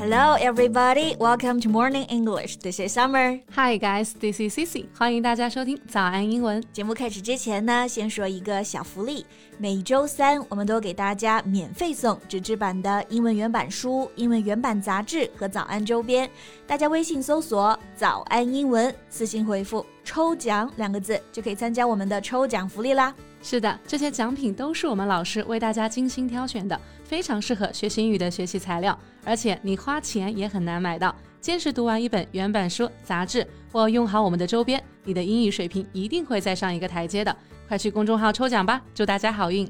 Hello, everybody. Welcome to Morning English. This is Summer. Hi, guys. This is Cici. 欢迎大家收听早安英文。节目开始之前呢，先说一个小福利。每周三，我们都给大家免费送纸质版的英文原版书、英文原版杂志和早安周边。大家微信搜索“早安英文”，私信回复“抽奖”两个字，就可以参加我们的抽奖福利啦。是的，这些奖品都是我们老师为大家精心挑选的，非常适合学习英语的学习材料，而且你花钱也很难买到。坚持读完一本原版书、杂志，或用好我们的周边，你的英语水平一定会再上一个台阶的。快去公众号抽奖吧，祝大家好运！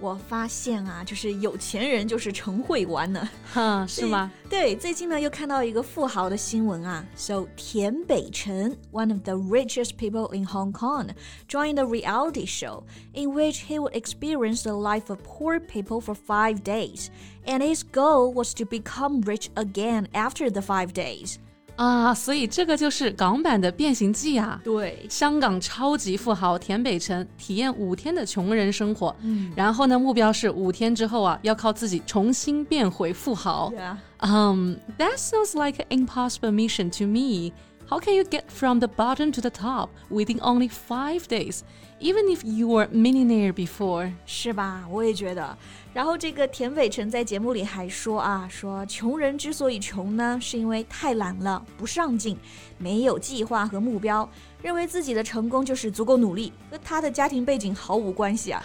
我发现啊，就是有钱人就是成会玩呢，哈，是吗？对，最近呢又看到一个富豪的新闻啊，So 田北辰，one of the richest people in Hong Kong, joined a reality show in which he would experience the life of poor people for five days, and his goal was to become rich again after the five days. 啊，所以这个就是港版的《变形记》啊！对，香港超级富豪田北辰体验五天的穷人生活，嗯，然后呢，目标是五天之后啊，要靠自己重新变回富豪。Um, that sounds like an impossible mission to me. How can you get from the bottom to the top within only five days, even if you were millionaire before？是吧？我也觉得。然后这个田北辰在节目里还说啊，说穷人之所以穷呢，是因为太懒了，不上进，没有计划和目标，认为自己的成功就是足够努力，跟他的家庭背景毫无关系啊。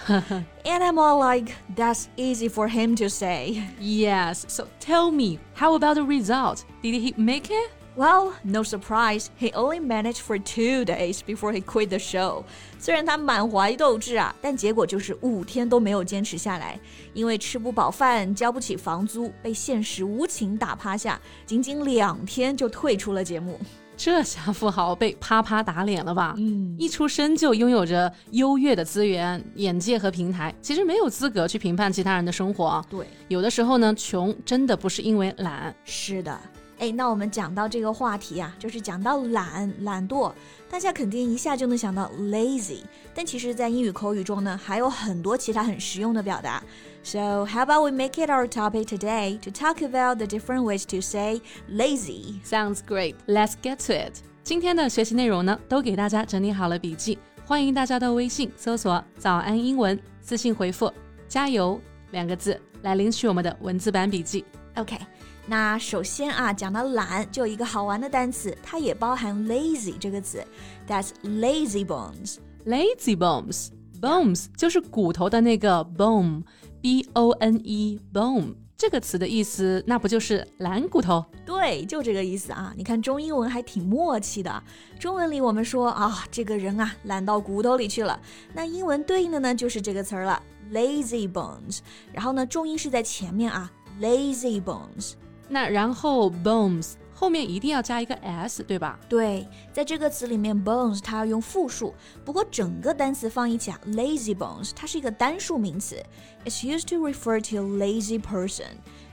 And I'm all like, that's easy for him to say. Yes. So tell me, how about the result? Did he make it? Well, no surprise, he only managed for two days before he quit the show. 虽然他满怀斗志啊，但结果就是五天都没有坚持下来，因为吃不饱饭，交不起房租，被现实无情打趴下，仅仅两天就退出了节目。这下富豪被啪啪打脸了吧？嗯，一出生就拥有着优越的资源、眼界和平台，其实没有资格去评判其他人的生活。对，有的时候呢，穷真的不是因为懒。是的。哎，那我们讲到这个话题啊，就是讲到懒、懒惰，大家肯定一下就能想到 lazy。但其实，在英语口语中呢，还有很多其他很实用的表达。So how about we make it our topic today to talk about the different ways to say lazy? Sounds great. Let's get to it. 今天的学习内容呢，都给大家整理好了笔记，欢迎大家到微信搜索“早安英文”，私信回复“加油”两个字来领取我们的文字版笔记。OK。那首先啊，讲到懒，就有一个好玩的单词，它也包含 lazy 这个词，That's lazy bones。Lazy bones，bones 就是骨头的那个 bone，b o n e bone 这个词的意思，那不就是懒骨头？对，就这个意思啊。你看中英文还挺默契的。中文里我们说啊，这个人啊懒到骨头里去了，那英文对应的呢就是这个词儿了，lazy bones。然后呢，重音是在前面啊，lazy bones。那然后 bones 后面一定要加一个 s，对吧？对，在这个词里面，bones 它要用复数，不过整个单词放一起啊，lazy bones 它是一个单数名词，it's used to refer to a lazy person。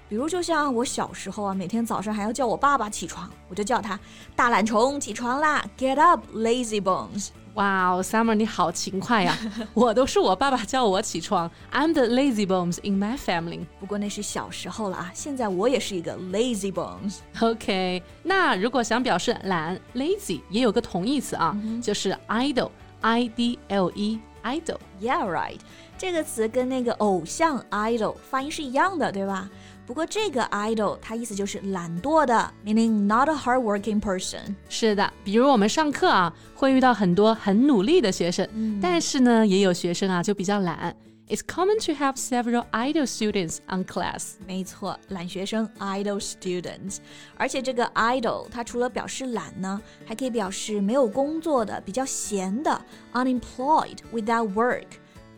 比如就像我小时候啊，每天早上还要叫我爸爸起床，我就叫他大懒虫起床啦，get up lazy bones。哇哦，Summer，你好勤快呀！我都是我爸爸叫我起床。I'm the lazy bones in my family。不过那是小时候了啊，现在我也是一个 lazy bones。OK，那如果想表示懒，lazy 也有个同义词啊，就是 idle，I D L E，idle。Yeah right，这个词跟那个偶像 idol 发音是一样的，对吧？ 不过这个 idle 它意思就是懒惰的，meaning not a hardworking person。是的，比如我们上课啊，会遇到很多很努力的学生，嗯、但是呢，也有学生啊就比较懒。It's common to have several idle students on class。没错，懒学生 idle students。而且这个 idle 它除了表示懒呢，还可以表示没有工作的、比较闲的，unemployed without work。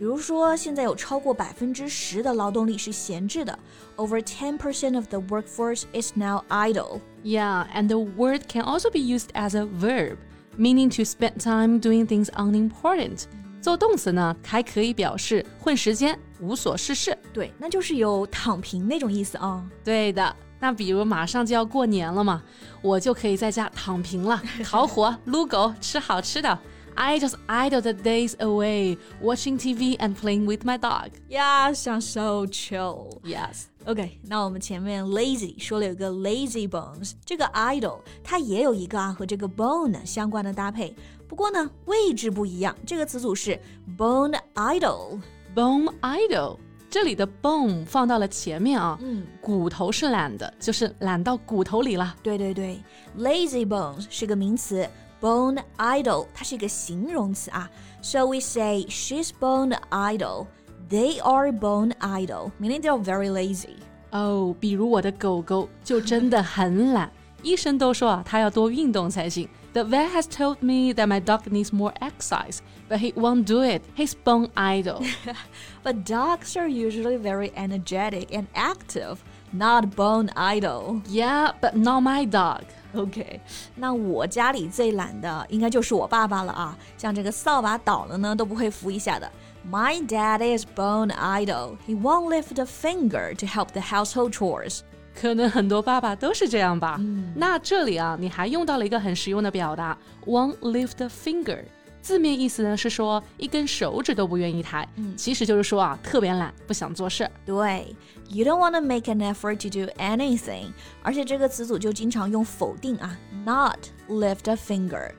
比如说，现在有超过百分之十的劳动力是闲置的，over ten percent of the workforce is now idle. Yeah, and the word can also be used as a verb, meaning to spend time doing things unimportant. 做动词呢，还可以表示混时间、无所事事。对，那就是有躺平那种意思啊。对的，那比如马上就要过年了嘛，我就可以在家躺平了，烤火、撸狗、吃好吃的。 I just idle the days away, watching TV and playing with my dog. Yeah, sounds so chill. Yes. OK，那我们前面 lazy 说了有个 lazy bones，这个 idle 它也有一个啊和这个 bone 相关的搭配，不过呢位置不一样，这个词组是 bone idle。bone idle 这里的 bone 放到了前面啊，嗯，骨头是懒的，就是懒到骨头里了。对对对，lazy bones 是个名词 ，bone idle 它是一个形容词啊。So we say she's bone idle. They are bone idle, meaning they're very lazy. 哦，比如我的狗狗就真的很懒，医生都说啊，它要多运动才行。The vet has told me that my dog needs more exercise, but he won't do it. He's bone idle. but dogs are usually very energetic and active, not bone idle. Yeah, but not my dog. OK，那我家里最懒的应该就是我爸爸了啊，像这个扫把倒了呢都不会扶一下的。my dad is bone idle. He won't lift a finger to help the household chores. 可能很多爸爸都是这样吧。嗯、那这里啊，你还用到了一个很实用的表达，won't lift a finger。 字面意思呢是说一根手指都不愿意抬，嗯、其实就是说啊特别懒，不想做事。对，you don't want to make an effort to do anything。而且这个词组就经常用否定啊，not lift a finger。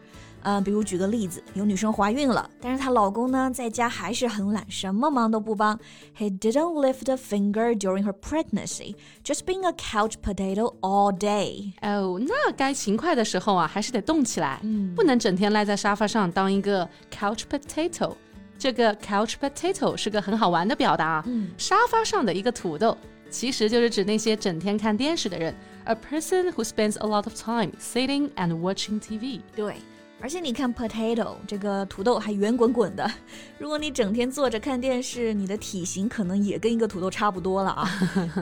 呃，比如举个例子，有女生怀孕了，但是她老公呢，在家还是很懒，什么忙都不帮。He didn't lift a finger during her pregnancy, just being a couch potato all day. 哦，那该勤快的时候啊，还是得动起来，嗯，不能整天赖在沙发上当一个 couch potato。这个 couch potato 是个很好玩的表达，嗯，沙发上的一个土豆，其实就是指那些整天看电视的人，a person who spends a lot of time sitting and watching TV。对。而且你看，potato 这个土豆还圆滚滚的。如果你整天坐着看电视，你的体型可能也跟一个土豆差不多了啊。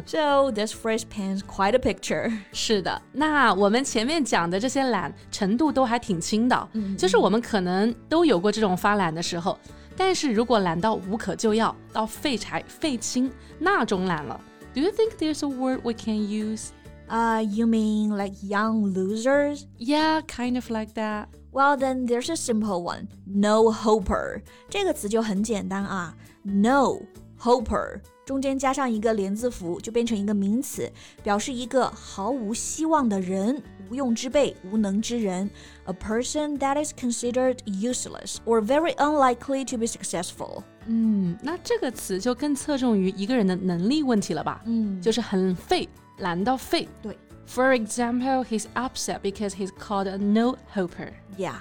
So this phrase paints quite a picture。是的，那我们前面讲的这些懒程度都还挺轻的，就是我们可能都有过这种发懒的时候。但是如果懒到无可救药，到废柴废寝那种懒了，Do you think there's a word we can use? Uh, you mean like young losers? Yeah, kind of like that. Well, then there's a simple one. No hoper 这个词就很简单啊。No hoper 中间加上一个连字符，就变成一个名词，表示一个毫无希望的人、无用之辈、无能之人。A person that is considered useless or very unlikely to be successful。嗯，那这个词就更侧重于一个人的能力问题了吧？嗯，就是很废，懒到废。对。For example, he's upset because he's called a no hoper. Yeah.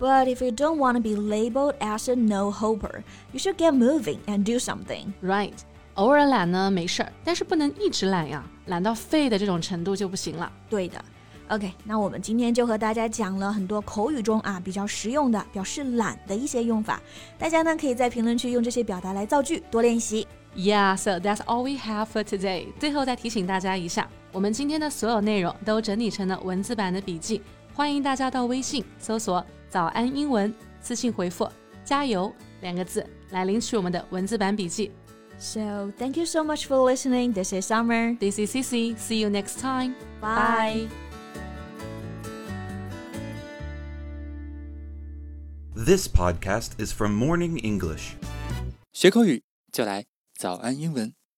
But if you don't want to be labeled as a no hoper, you should get moving and do something. Right. 偶尔懒呢没事儿，但是不能一直懒呀，懒到废的这种程度就不行了。对的。OK，那我们今天就和大家讲了很多口语中啊比较实用的表示懒的一些用法，大家呢可以在评论区用这些表达来造句，多练习。Yeah, so that's all we have for today. 最后再提醒大家一下， 我们今天的所有内容都整理成了文字版的笔记，欢迎大家到微信搜索“早安英文”，私信回复“加油”两个字来领取我们的文字版笔记。So thank you so much for listening. This is Summer. This is Cici. See you next time. Bye. This podcast is from Morning English. 学口语就来早安英文。